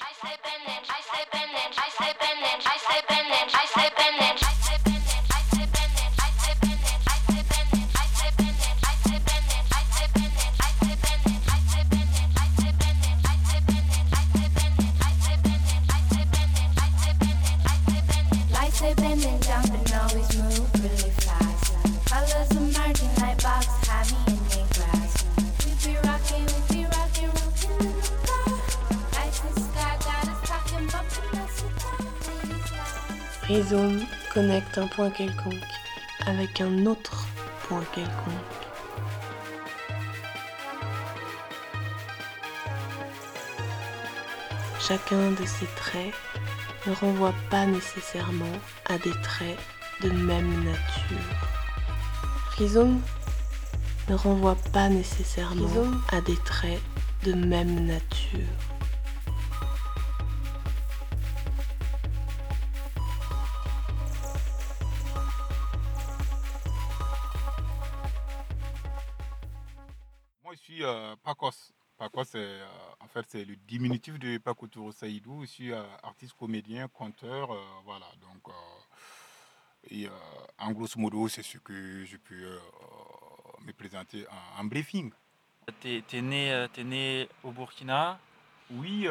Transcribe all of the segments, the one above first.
Rhizome connecte un point quelconque avec un autre point quelconque. Chacun de ces traits ne renvoie pas nécessairement à des traits de même nature. Rhizome ne renvoie pas nécessairement à des traits de même nature. C'est, euh, en fait, c'est le diminutif de Pakoutoro Saïdou. Je suis euh, artiste, comédien, conteur. euh, voilà. Donc, euh, et, en grosso modo, c'est ce que je peux me présenter en, en briefing. T'es t'es né, né au Burkina? Oui,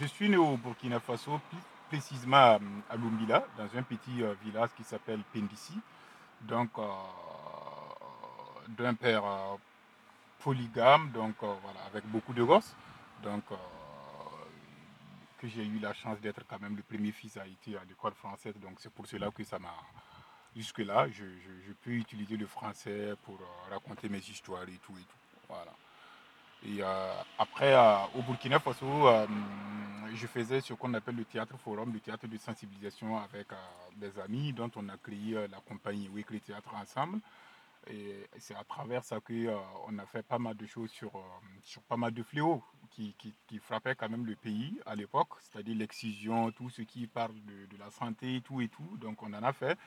je suis né au Burkina Faso, plus précisément à, Lumbila, dans un petit village qui s'appelle Pendissi. Donc, d'un père polygame, donc euh, voilà, avec beaucoup de gosses. Donc, euh, que j'ai eu la chance d'être quand même le premier fils à été à l'école française. Donc, c'est pour cela que ça m'a. Jusque-là, je, je- peux utiliser le français pour euh, raconter mes histoires et tout et tout. Voilà. Et après, au Burkina Faso, je faisais ce qu'on appelle le théâtre forum, le théâtre de sensibilisation avec des amis dont on a créé la compagnie Weekly Théâtre ensemble. Et c'est à travers ça qu'on a fait pas mal de choses sur, euh, sur pas mal de fléaux qui, qui, frappaient quand même le pays à l'époque, c'est-à-dire l'excision, tout ce qui parle de, la santé, tout et tout. Donc on en a fait.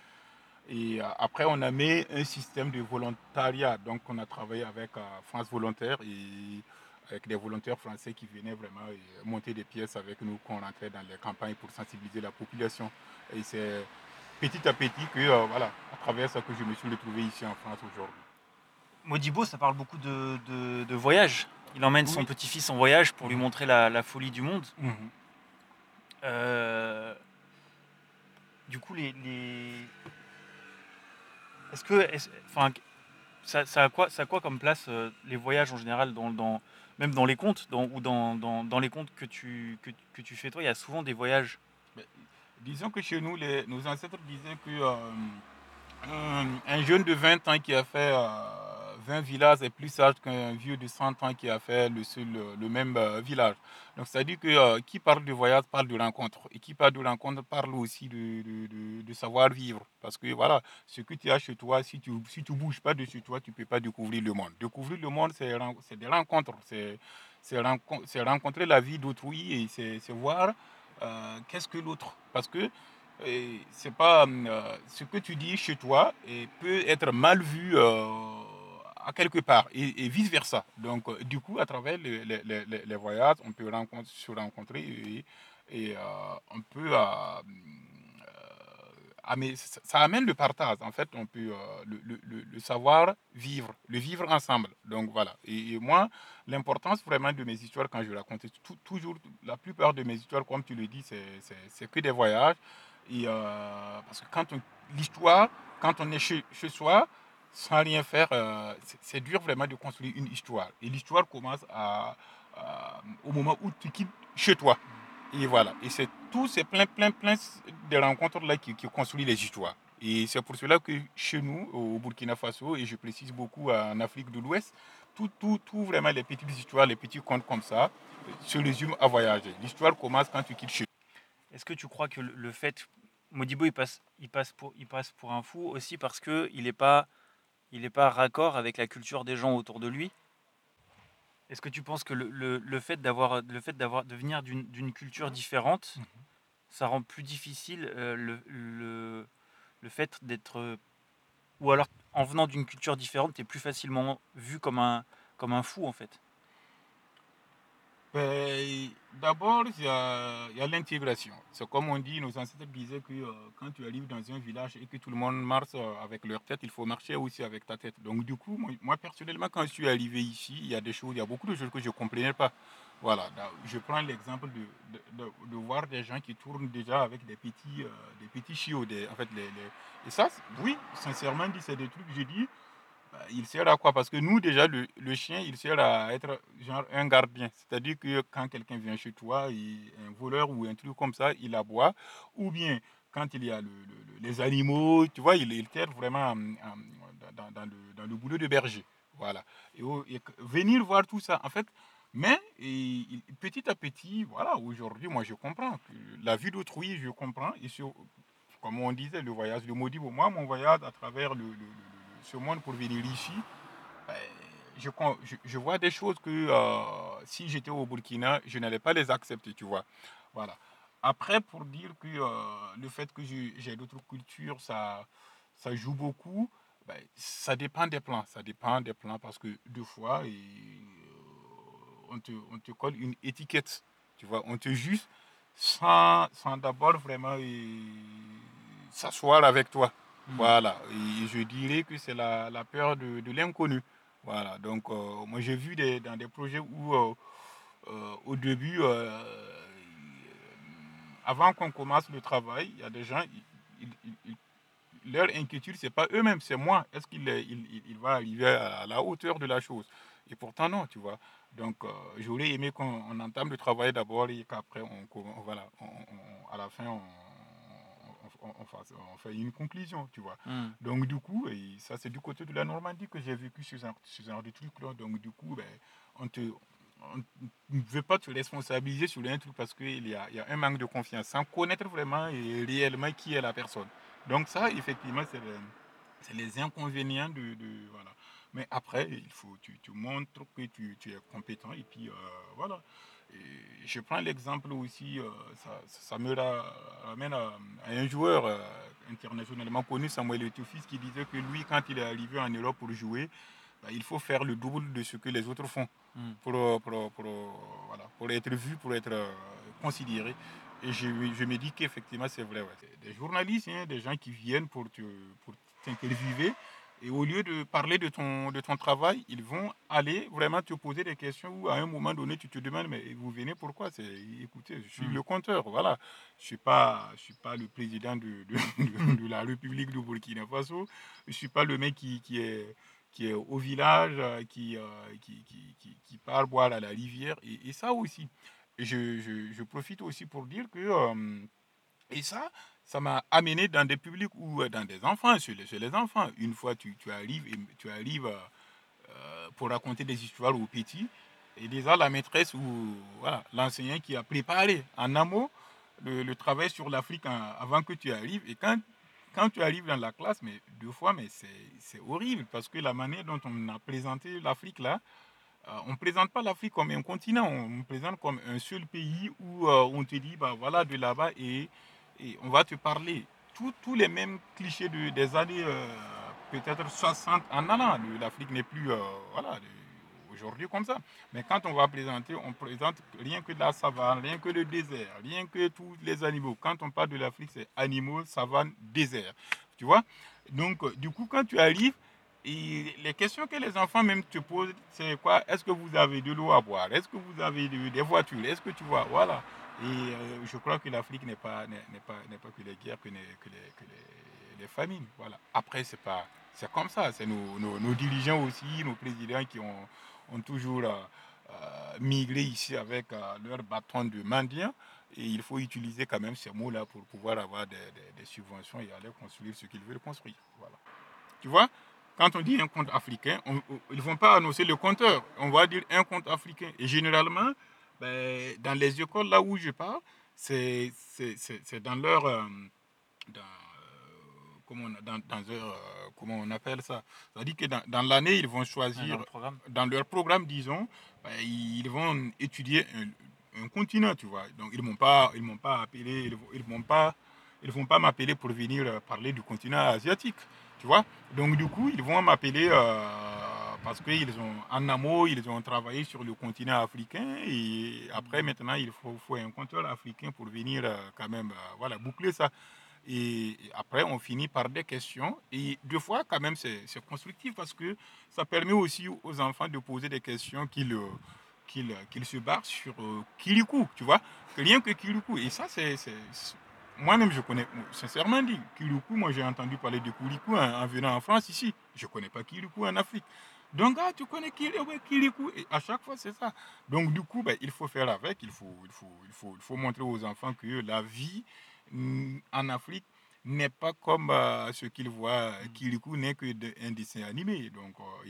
Et euh, après, on a mis un système de volontariat. Donc, on a travaillé avec euh, France Volontaire et avec des volontaires français qui venaient vraiment euh, monter des pièces avec nous, qu'on rentrait dans les campagnes pour sensibiliser la population. Et c'est petit à petit que, euh, voilà, à travers ça que je me suis retrouvé ici en France aujourd'hui. Modibo, ça parle beaucoup de, de, de voyage. Il emmène son petit-fils en voyage pour lui montrer la, la folie du monde. Mhm. Euh, du coup, les. les... Est-ce que. enfin, ça, ça, a quoi, ça a quoi comme place euh, les voyages en général, dans, dans, même dans les contes dans, ou dans, dans, dans les contes que tu, que, que tu fais toi? Il y a souvent des voyages. Disons que chez nous, les- nos ancêtres disaient que euh, un, un jeune de 20 ans qui a fait euh, 20 villages est plus sage qu'un vieux de 100 ans qui a fait le, seul, le même euh, village. Donc, c'est-à-dire que euh, qui parle de voyage parle de rencontre. Et qui parle de rencontre parle aussi de, de- savoir-vivre. Parce que voilà, ce que tu as chez toi, si tu ne si tu bouges pas de chez toi, tu ne peux pas découvrir le monde. Découvrir le monde, c'est des rencontres. C'est c'est renco- c'est rencontrer la vie d'autrui et c'est voir euh, qu'est-ce que l'autre? Parce que euh, c'est pas euh, ce que tu dis chez toi et peut être mal vu à quelque part et, vice versa. Donc du coup, à travers les, voyages, on peut se rencontrer et, on peut amé- ça amène le partage. En fait, on peut euh, le, savoir vivre, le vivre ensemble. Donc voilà. Et, moi, l'importance vraiment de mes histoires quand je raconte tou- toujours la plupart de mes histoires, comme tu le dis, c'est- que des voyages. Et, euh, parce que quand l'histoire, quand on est chez, chez soi, sans rien faire, euh, c'est- dur vraiment de construire une histoire. Et l'histoire commence au moment où tu quittes chez toi. Et voilà. Et c'est tout, c'est plein, plein, plein de rencontres là qui, qui construisent les histoires. Et c'est pour cela que chez nous, au Burkina Faso, et je précise beaucoup en Afrique de l'Ouest, tout, tout, tout vraiment les petites histoires, les petits contes comme ça, se résument à voyager. L'histoire commence quand tu quittes chez Est-ce que tu crois que le, fait. Modibo, il passe, il, passe pour, il passe pour un fou aussi parce qu'il n'est pas, il pas raccord avec la culture des gens autour de lui? Est-ce que tu penses que le, le- le fait d'avoir le fait d'avoir de venir d'une culture différente, ça rend plus difficile euh, le, le, le fait d'être. euh, Ou alors, en venant d'une culture différente, tu es plus facilement vu comme un, comme un fou en fait? Ben, D'abord, il y a, a l'intégration. C'est comme on dit, nos ancêtres disaient que euh, quand tu arrives dans un village et que tout le monde marche euh, avec leur tête, il faut marcher aussi avec ta tête. Donc du coup, moi, personnellement, quand je suis arrivé ici, il y a des choses, il y a beaucoup de choses que je ne comprenais pas. Voilà, je prends l'exemple de, de, de- voir des gens qui tournent déjà avec des petits, euh, des petits chiots. Des, en fait, les, Et ça, oui, sincèrement dit, c'est des trucs, dis, bah, il sert à quoi? Parce que nous, déjà, le, le chien, il sert à être genre un gardien. C'est-à-dire que quand quelqu'un vient chez toi, un voleur ou un truc comme ça, il aboie. Ou bien, quand il y a le- le- le- les animaux, tu vois, il, il t'aide vraiment hum, hum, dans, dans le, boulot de berger. Voilà. Et, venir voir tout ça, en fait, mais petit à petit, voilà, aujourd'hui, moi, je comprends. la vie d'autrui, je comprends. Et sur, comme on disait, le voyage, le maudit, moi, mon voyage à travers le- ce monde pour venir ici, ben, je, je- vois des choses que euh, si j'étais au Burkina, je n'allais pas les accepter, tu vois. Voilà. Après, pour dire que euh, le fait que j'ai d'autres cultures, ça, ça joue beaucoup, ben, ça dépend des plans. Ça dépend des plans parce que deux fois, euh, on, te, on te colle une étiquette, tu vois. On te juge sans, sans d'abord vraiment s'asseoir avec toi. Mm. Voilà, et je dirais que c'est la, la peur de, de l'inconnu. Voilà, donc euh, moi j'ai vu des, dans des projets où euh, euh, au début, avant qu'on commence le travail, il y a des gens, leur inquiétude, c'est pas eux-mêmes, c'est moi. Est-ce qu'il il, va arriver à la hauteur de la chose? Et pourtant non, tu vois. Donc j'aurais aimé qu'on on entame le travail d'abord et qu'après, on, voilà, à la fin, on, on- fait une conclusion, tu vois. Mm. Donc du coup, et ça c'est du côté de la Normandie que j'ai vécu ce genre, ce genre de truc-là. Donc du coup, ben, on te, on ne veut pas te responsabiliser sur un truc parce qu'il y a, il y a un manque de confiance, sans connaître vraiment et réellement qui est la personne. Donc ça, effectivement, c'est les, c'est les inconvénients de, de- voilà. Mais après, il faut, tu, tu montres que tu, tu es compétent et puis euh, voilà. Je prends l'exemple aussi, euh, ça, ça me ra- ramène à, à un joueur euh, internationalement connu, Samuel Eto'o qui disait que lui, quand il est arrivé en Europe pour jouer, bah, il faut faire le double de ce que les autres font Mm. pour, euh, pour, pour, voilà, pour être vu, pour être considéré. Et je, je me dis qu'effectivement, c'est vrai. ouais. Des journalistes, hein, des gens qui viennent pour t'interviewer. Et au lieu de parler de ton, de ton travail, ils vont aller vraiment te poser des questions où à un moment donné, tu te demandes, mais vous venez pourquoi? C'est, Écoutez, je suis Mm. le compteur, voilà. Je ne suis, pas- je suis pas le président de, de, de- de la République du Burkina Faso. Je ne suis pas le mec qui, qui est qui est au village, euh, qui, euh, qui, qui, qui, qui part boire à la rivière. Et, et ça aussi, Et je, je, je profite aussi pour dire que, euh, et ça, ça m'a amené dans des publics ou euh, dans des enfants, chez les, chez les enfants. Une fois, tu, tu arrives, tu arrives euh, euh, pour raconter des histoires aux petits, et déjà la maîtresse ou l'enseignant qui a préparé en amont le, travail sur l'Afrique avant que tu arrives. Et quand quand tu arrives dans la classe, mais deux fois, mais c'est horrible parce que la manière dont on a présenté l'Afrique là, on ne présente pas l'Afrique comme un continent, on présente comme un seul pays où on te dit, bah voilà, de là-bas et, et on va te parler tous les mêmes clichés de- des années euh, peut-être 60 en allant. L'Afrique n'est plus, euh, aujourd'hui comme ça. Mais quand on va présenter, on présente rien que de la savane, rien que le désert, rien que tous les animaux. Quand on parle de l'Afrique, c'est animaux, savane, désert. Tu vois? Donc, euh, du coup, quand tu arrives, les questions que les enfants même te posent, c'est quoi? Est-ce que vous avez de l'eau à boire? Est-ce que vous avez de- des voitures? Est-ce que tu vois? Voilà. Et euh, je crois que l'Afrique n'est pas, pas, pas que les guerres, que les, que les, famines. Voilà. Après, c'est pas, c'est comme ça. C'est nos, nos, nos dirigeants aussi, nos présidents qui ont, ont toujours euh, euh, migré ici avec euh, leur bâton de mendiant. Et il faut utiliser quand même ces mots-là pour pouvoir avoir des, des- subventions et aller construire ce qu'ils veulent construire. Voilà. Tu vois, quand on dit un compte africain, ils ne vont pas annoncer le compteur. On va dire un compte africain. Et généralement, ben, dans les écoles là où je parle, c'est c'est- c'est- c'est dans leur... euh, dans, euh, comment, on, dans, dans leur, euh, comment on appelle ça? C'est-à-dire que dans, dans l'année, ils vont choisir dans le programme. dans leur programme, disons, ben, ils vont étudier un, un continent, tu vois. Donc, ils ne m'ont pas, ils m'ont pas appelé, ils vont- ils vont pas, ils vont pas m'appeler pour venir parler du continent asiatique, tu vois. Donc, du coup, ils vont m'appeler euh, parce qu'ils ont, en amont, ils ont travaillé sur le continent africain et après, maintenant, il faut, faut un compteur africain pour venir euh, quand même euh, voilà, boucler ça. Et après, on finit par des questions. Et deux fois, quand même, c'est constructif parce que ça permet aussi aux enfants de poser des questions qu'ils euh, qu'ils se barrent sur Kilikou, tu vois. Rien que Kilikou. Et ça, c'est moi-même, je connais, sincèrement dit, Kilikou, moi j'ai entendu parler de Kilikou en, venant en France ici. Je ne connais pas Kilikou en Afrique. Donc, ah, tu connais Kilikou Et à chaque fois, c'est ça. Donc, du coup, ben, il faut faire avec. Il faut, il, faut, il, faut, il faut montrer aux enfants que la vie mm, en Afrique n'est pas comme euh, ce qu'ils voient. Kilikou n'est que un dessin animé. Donc, euh,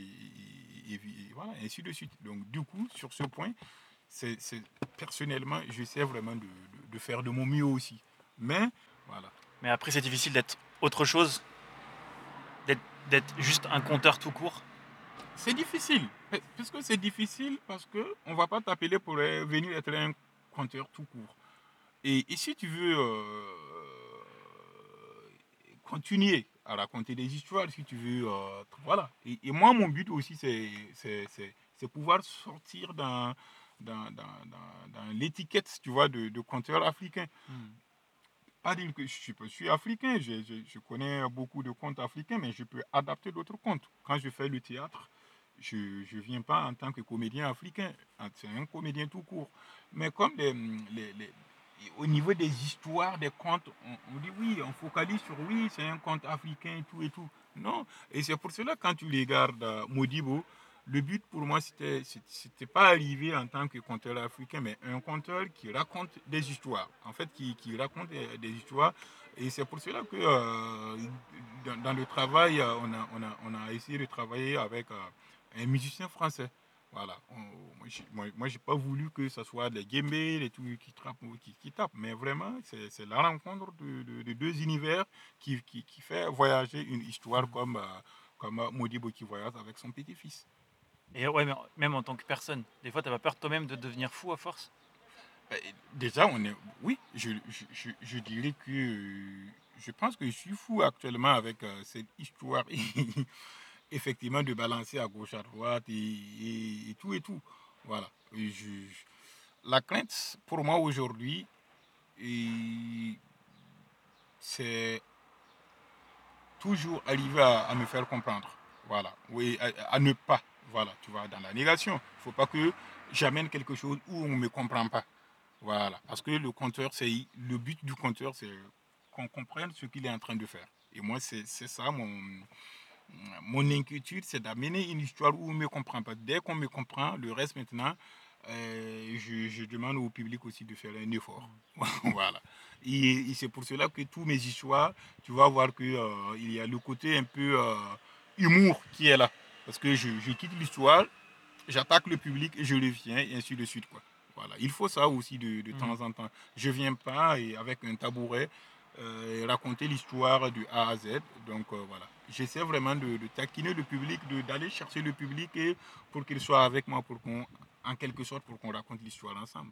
et, voilà, ainsi de suite. Donc, du coup, sur ce point, c'est personnellement, j'essaie vraiment de, de faire de mon mieux aussi. Mais voilà. Mais après, c'est difficile d'être autre chose, d'être juste un compteur tout court. C'est difficile. Puisque c'est difficile parce qu'on ne va pas t'appeler pour venir être un compteur tout court. Et, si tu veux euh, continuer à raconter des histoires, si tu veux. Euh, voilà. Et, moi, mon but aussi, c'est pouvoir sortir dans, dans, l'étiquette, tu vois, de, de conteur africain. Hmm pas dire que je suis, africain, je, je, connais beaucoup de contes africains, mais je peux adapter d'autres contes. Quand je fais le théâtre, je ne viens pas en tant que comédien africain, c'est un comédien tout court. Mais comme les, les, au niveau des histoires, des contes, on, dit oui, on focalise sur oui, c'est un conte africain et tout et tout. Non, et c'est pour cela quand tu regardes euh, Modibo, le but pour moi, c'était, c'était pas arriver en tant que conteur africain, mais un conteur qui raconte des histoires. En fait, qui, qui raconte des, histoires. Et c'est pour cela que euh, dans, le travail, on a, on, a, on a, essayé de travailler avec euh, un musicien français. Voilà. moi, moi, j'ai pas voulu que ce soit les guémés, les tout qui, qui, qui, tapent, mais vraiment, c'est, la rencontre de, deux univers qui, qui, fait voyager une histoire comme, comme Modibo qui voyage avec son petit-fils. Et ouais, mais même en tant que personne, des fois, tu pas peur toi-même de devenir fou à force? Bah, Déjà, on est. Oui, je, je, je, dirais que. Je pense que je suis fou actuellement avec euh, cette histoire, effectivement, de balancer à gauche, à droite et, tout et tout. Voilà. la crainte, pour moi, aujourd'hui, c'est toujours arriver à, me faire comprendre. Voilà. Oui, à ne pas voilà, tu vois, dans la négation. Il ne faut pas que j'amène quelque chose où on ne me comprend pas. Voilà, parce que le compteur, c'est le but du compteur, c'est qu'on comprenne ce qu'il est en train de faire. Et moi, c'est ça mon, mon inquiétude, c'est d'amener une histoire où on ne me comprend pas. Dès qu'on me comprend, le reste maintenant, euh, je, demande au public aussi de faire un effort. voilà. Et, c'est pour cela que tous mes histoires, tu vas voir qu'il euh, il y a le côté un peu euh, humour qui est là. Parce que je, quitte l'histoire, j'attaque le public et je reviens, et ainsi de suite. Quoi. Voilà. Il faut ça aussi de, de mm. temps en temps. Je ne viens pas et avec un tabouret raconter l'histoire du A à Z. Donc voilà. J'essaie vraiment de, taquiner le public, d'aller chercher le public pour qu'il soit avec moi, pour qu'on, en quelque sorte, pour qu'on raconte l'histoire ensemble.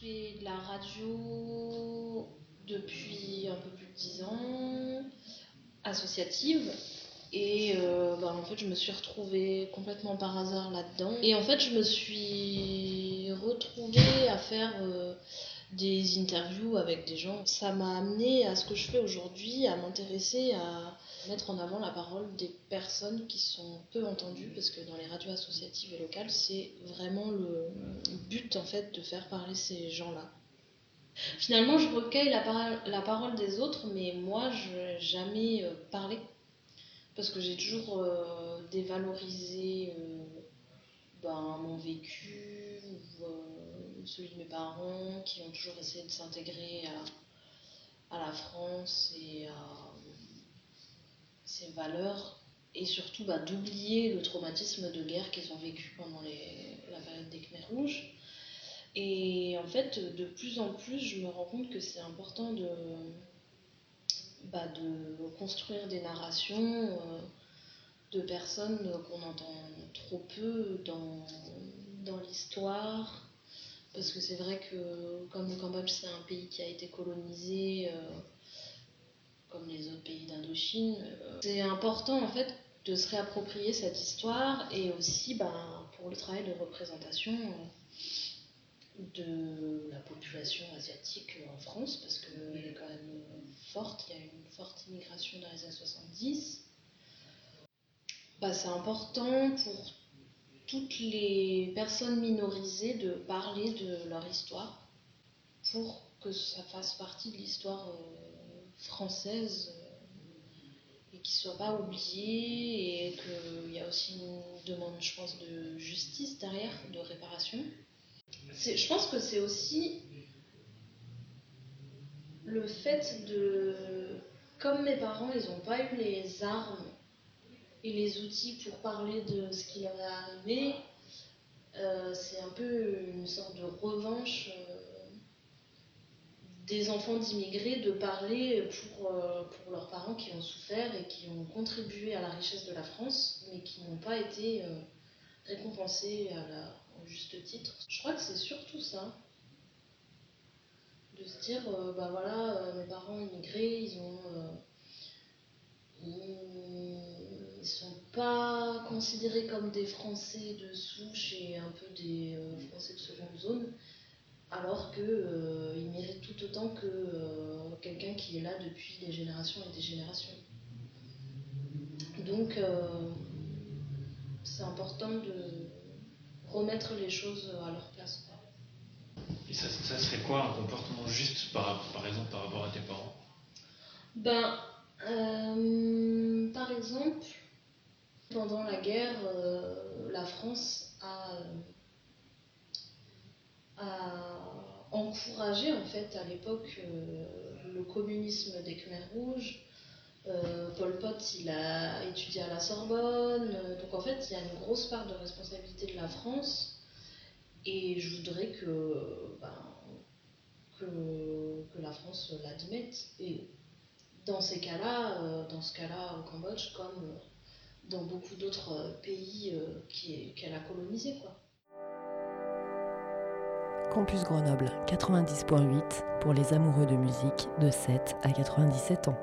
Fais de la radio depuis un peu plus de 10 ans, associative. Et euh, bah, en fait, je me suis retrouvée complètement par hasard là-dedans. Et en fait, je me suis retrouvée à faire euh, des interviews avec des gens. Ça m'a amené à ce que je fais aujourd'hui, à m'intéresser à mettre en avant la parole des personnes qui sont peu entendues, parce que dans les radios associatives et locales, c'est vraiment le but en fait de faire parler ces gens-là. Finalement, je recueille la, par- la parole des autres, mais moi, je n'ai jamais euh, parlé parce que j'ai toujours euh, dévalorisé euh, ben, mon vécu, celui de mes parents, qui ont toujours essayé de s'intégrer à, à la France et à ses valeurs, et surtout bah, d'oublier le traumatisme de guerre qu'ils ont vécu pendant les- la période des Khmers rouges. Et en fait, de plus en plus, je me rends compte que c'est important de, bah, de construire des narrations euh, de personnes qu'on entend trop peu dans, dans l'histoire. Parce que c'est vrai que comme le Cambodge c'est un pays qui a été colonisé, euh, comme les autres pays d'Indochine, euh, c'est important en fait de se réapproprier cette histoire et aussi ben, pour le travail de représentation euh, de la population asiatique en France, parce qu'elle est quand même forte, il y a une forte immigration dans les années 70. Bah, c'est important pour toutes les personnes minorisées de parler de leur histoire pour que ça fasse partie de l'histoire euh, française euh, et qu'il ne soit pas oublié et qu'il y a aussi une demande, je pense, de justice derrière, de réparation. Je pense que c'est aussi le fait de... Comme mes parents, ils n'ont pas eu les armes et les outils pour parler de ce qui leur est arrivé, euh, c'est un peu une sorte de revanche euh, des enfants d'immigrés de parler pour, euh, pour leurs parents qui ont souffert et qui ont contribué à la richesse de la France, mais qui n'ont pas été récompensés à la, au juste titre. Je crois que c'est surtout ça. De se dire, bah voilà, mes parents immigrés, ils ont. Ils sont pas considérés comme des Français de souche et un peu des euh, Français de seconde zone, alors qu'ils ils méritent tout autant que euh, quelqu'un qui est là depuis des générations et des générations. Donc, euh, c'est important de remettre les choses à leur place. quoi. Et ça, ça serait quoi un comportement juste par, par exemple par rapport à tes parents? Ben, euh, par exemple, pendant la guerre, euh, la France a, euh, a encouragé en fait à l'époque euh, le communisme des Khmers rouges. Pol Pot, il a étudié à la Sorbonne, donc en fait, il y a une grosse part de responsabilité de la France. Et je voudrais que, ben, que, la France l'admette. Et dans ces cas-là, dans ce cas-là au Cambodge, comme dans beaucoup d'autres euh, pays euh, qu'elle a colonisés, quoi. Campus Grenoble 90.8 pour les amoureux de musique de 7 à 97 ans.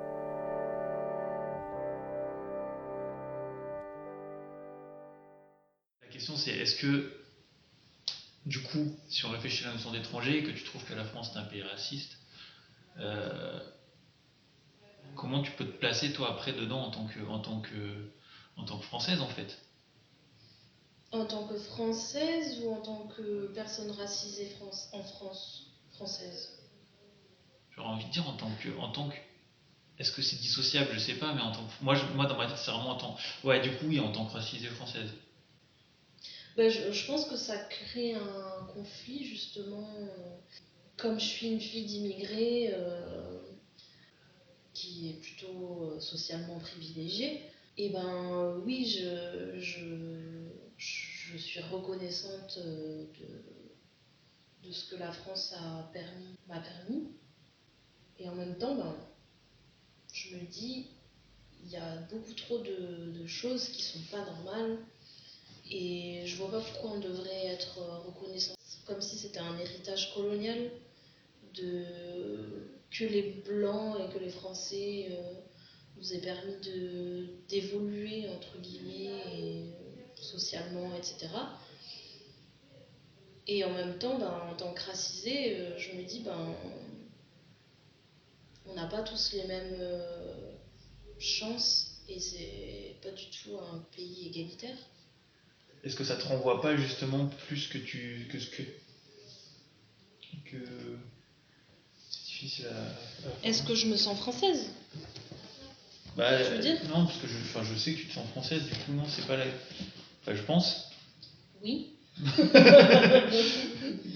La question c'est est-ce que, du coup, si on réfléchit à la notion d'étranger et que tu trouves que la France est un pays raciste, euh, comment tu peux te placer toi après dedans en tant que, en tant que, en tant que française en fait En tant que française ou en tant que personne racisée France, en France, française? J'aurais envie de dire en tant que, en tant que, est-ce que c'est dissociable? Je sais pas, mais en tant que, moi, je- moi dans ma tête c'est vraiment en tant, ouais, du coup, oui, en tant que racisée française. Ben, je, je pense que ça crée un conflit justement. Comme je suis une fille d'immigrés euh, qui est plutôt euh, socialement privilégiée, et ben oui, je, je, je suis reconnaissante euh, de, de ce que la France permis, m'a permis. Et en même temps, ben, je me dis, il y a beaucoup trop de, de choses qui sont pas normales et je vois pas pourquoi on devrait être reconnaissant. comme si c'était un héritage colonial de que les blancs et que les français euh, nous aient permis de d'évoluer entre guillemets et, socialement etc et en même temps ben, en tant que racisé euh, je me dis ben on n'a pas tous les mêmes euh, chances et c'est pas du tout un pays égalitaire Est-ce que ça te renvoie pas justement plus que tu que ce que que c'est difficile à. à- est-ce que je me sens française? Bah, tu veux dire non, parce que je, enfin, je sais que tu te sens française, du coup, non, c'est pas la. Enfin, je pense. oui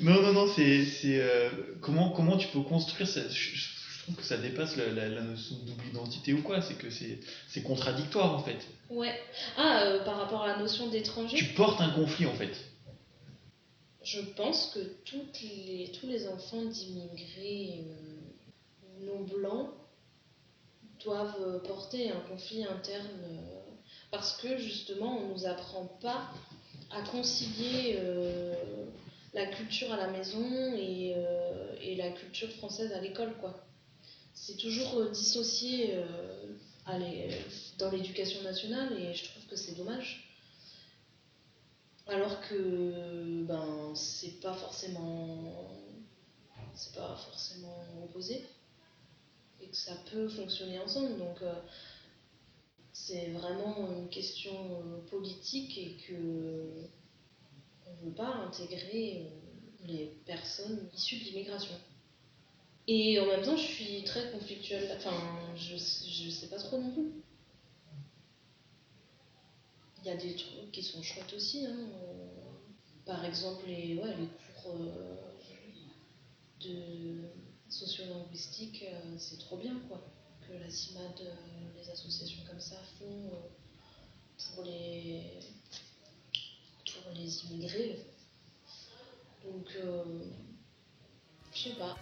Non, non, non, c'est. c'est, euh, comment, comment tu peux construire ça? Je, trouve que ça dépasse la, la- la notion de double identité ou quoi, c'est que c'est c'est contradictoire en fait. Ouais. Ah, euh, par rapport à la notion Tu d'étranger, portes un conflit en fait. je pense que toutes les, tous les enfants d'immigrés euh, non blancs doivent euh, porter un conflit interne euh, parce que justement on nous apprend pas à concilier euh, la culture à la maison et, et la culture française à l'école quoi. C'est toujours dissocié dans l'éducation nationale et je trouve que c'est dommage. Alors que ben c'est pas forcément c'est pas forcément opposé et que ça peut fonctionner ensemble donc euh, c'est vraiment une question euh, politique et que on veut pas intégrer euh, les personnes issues de l'immigration. Et en même temps, je suis très conflictuelle. Enfin, je, je sais pas trop non plus. Il y a des trucs qui sont chouettes aussi. hein. Par exemple, les, ouais, les cours de sociolinguistique, euh, c'est trop bien quoi. Que la CIMAD, euh, les associations comme ça font euh, pour les, pour les immigrés. Donc, je sais pas.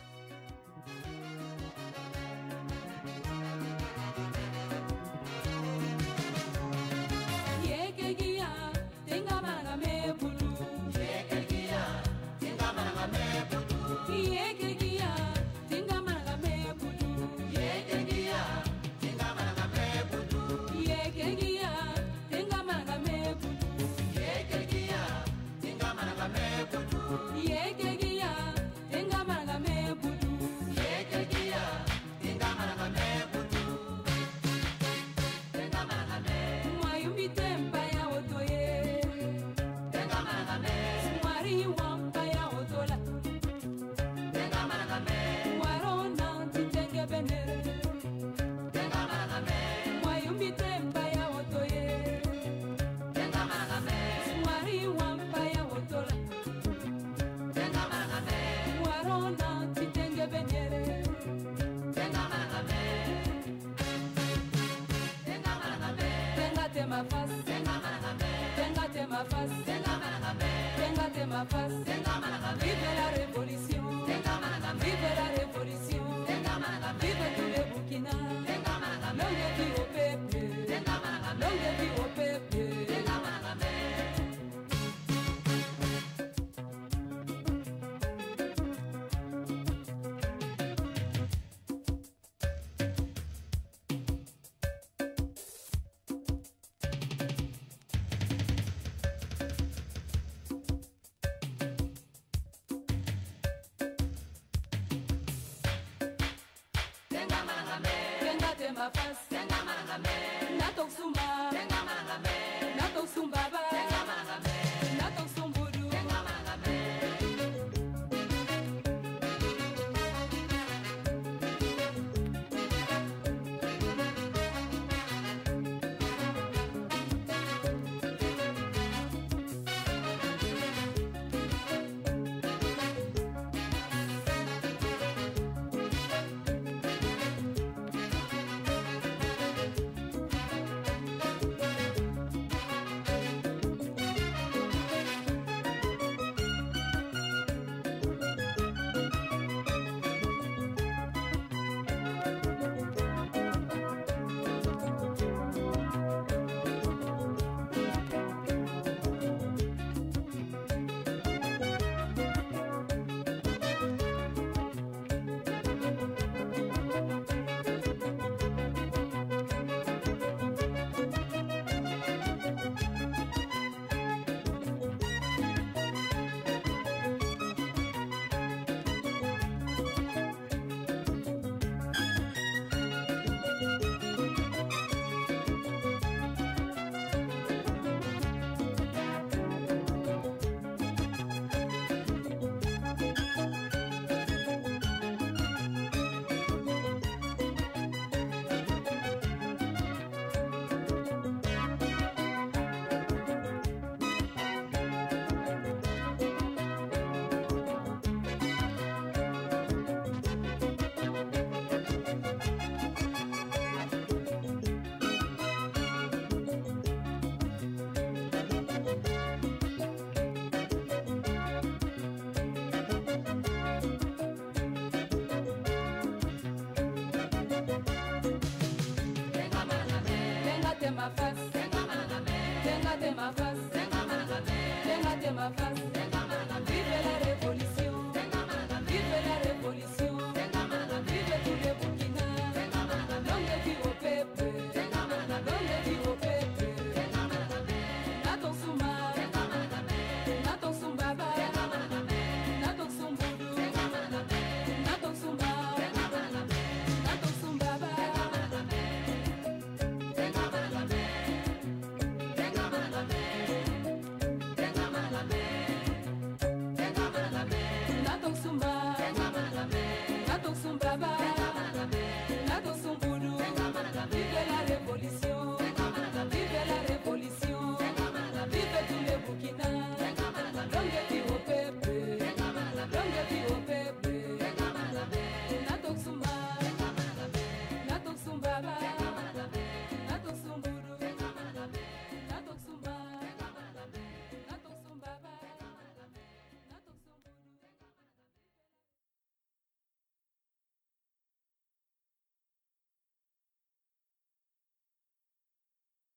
Senga mangame Senga temba fas Senga mangame Natok sumba Senga mangame sumba my.